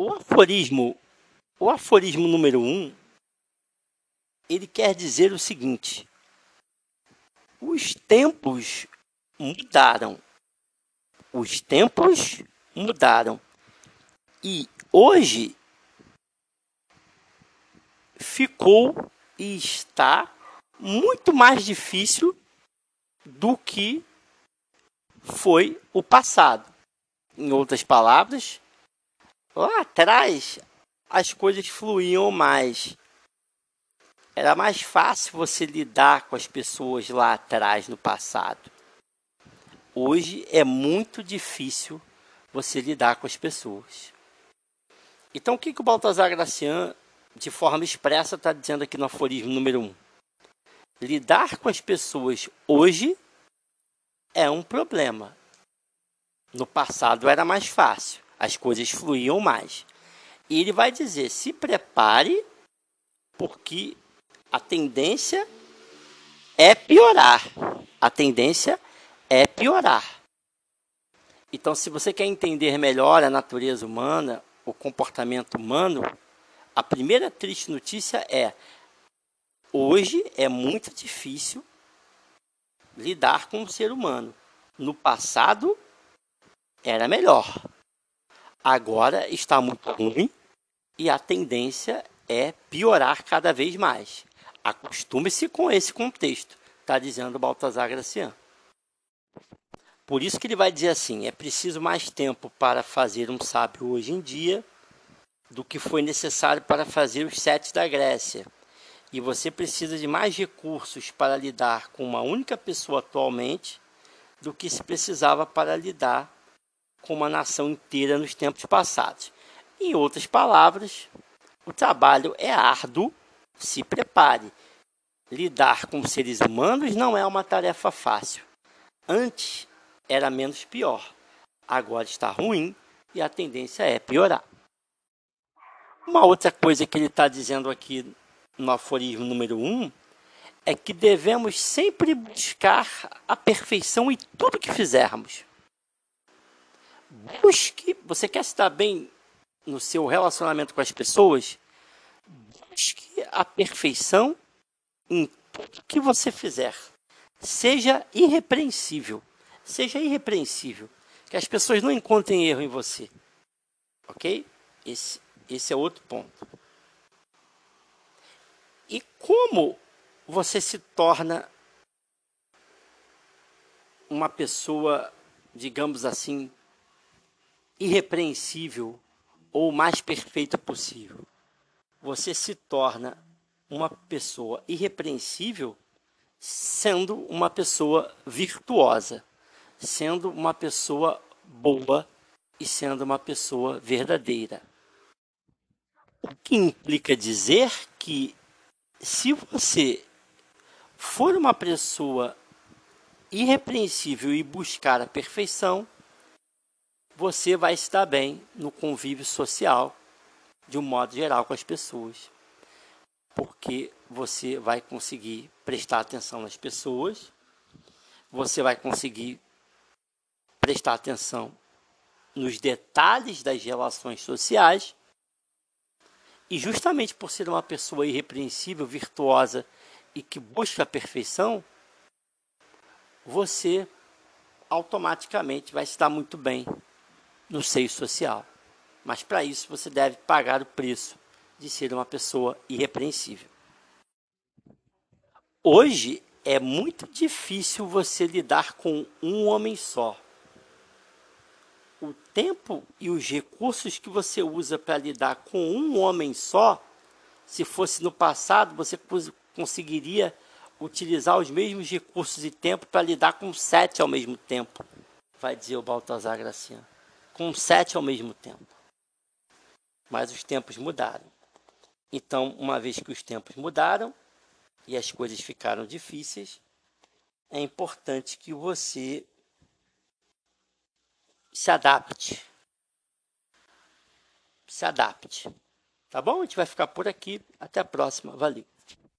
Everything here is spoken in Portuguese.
O aforismo, o aforismo número um, ele quer dizer o seguinte: os tempos mudaram. Os tempos mudaram. E hoje ficou e está muito mais difícil do que foi o passado. Em outras palavras, lá atrás as coisas fluíam mais. Era mais fácil você lidar com as pessoas lá atrás no passado. Hoje é muito difícil você lidar com as pessoas. Então, o que, que o Baltazar Gracian, de forma expressa, está dizendo aqui no aforismo número 1? Um? Lidar com as pessoas hoje é um problema. No passado era mais fácil, as coisas fluíam mais. E ele vai dizer: se prepare, porque a tendência é piorar. A tendência é piorar. Então, se você quer entender melhor a natureza humana, o comportamento humano, a primeira triste notícia é: hoje é muito difícil lidar com o ser humano. No passado era melhor. Agora está muito ruim e a tendência é piorar cada vez mais. Acostume-se com esse contexto, está dizendo Baltazar Graciano. Por isso que ele vai dizer assim: é preciso mais tempo para fazer um sábio hoje em dia do que foi necessário para fazer os sete da Grécia. E você precisa de mais recursos para lidar com uma única pessoa atualmente do que se precisava para lidar com uma nação inteira nos tempos passados. Em outras palavras, o trabalho é árduo, se prepare. Lidar com seres humanos não é uma tarefa fácil. Antes, era menos pior. Agora está ruim e a tendência é piorar. Uma outra coisa que ele está dizendo aqui no aforismo número 1 um, é que devemos sempre buscar a perfeição em tudo que fizermos. Busque, você quer estar bem no seu relacionamento com as pessoas? Busque a perfeição em tudo que você fizer. Seja irrepreensível. Seja irrepreensível. Que as pessoas não encontrem erro em você. Ok? Esse, esse é outro ponto. E como você se torna uma pessoa, digamos assim, irrepreensível ou mais perfeita possível? Você se torna uma pessoa irrepreensível sendo uma pessoa virtuosa sendo uma pessoa boa e sendo uma pessoa verdadeira. O que implica dizer que se você for uma pessoa irrepreensível e buscar a perfeição, você vai estar bem no convívio social, de um modo geral, com as pessoas. Porque você vai conseguir prestar atenção nas pessoas, você vai conseguir prestar atenção nos detalhes das relações sociais. E justamente por ser uma pessoa irrepreensível, virtuosa e que busca a perfeição, você automaticamente vai estar muito bem no seio social. Mas para isso você deve pagar o preço de ser uma pessoa irrepreensível. Hoje é muito difícil você lidar com um homem só o tempo e os recursos que você usa para lidar com um homem só, se fosse no passado, você conseguiria utilizar os mesmos recursos e tempo para lidar com sete ao mesmo tempo, vai dizer o Baltazar Graciano. Com sete ao mesmo tempo. Mas os tempos mudaram. Então, uma vez que os tempos mudaram e as coisas ficaram difíceis, é importante que você se adapte. Se adapte. Tá bom? A gente vai ficar por aqui. Até a próxima. Valeu.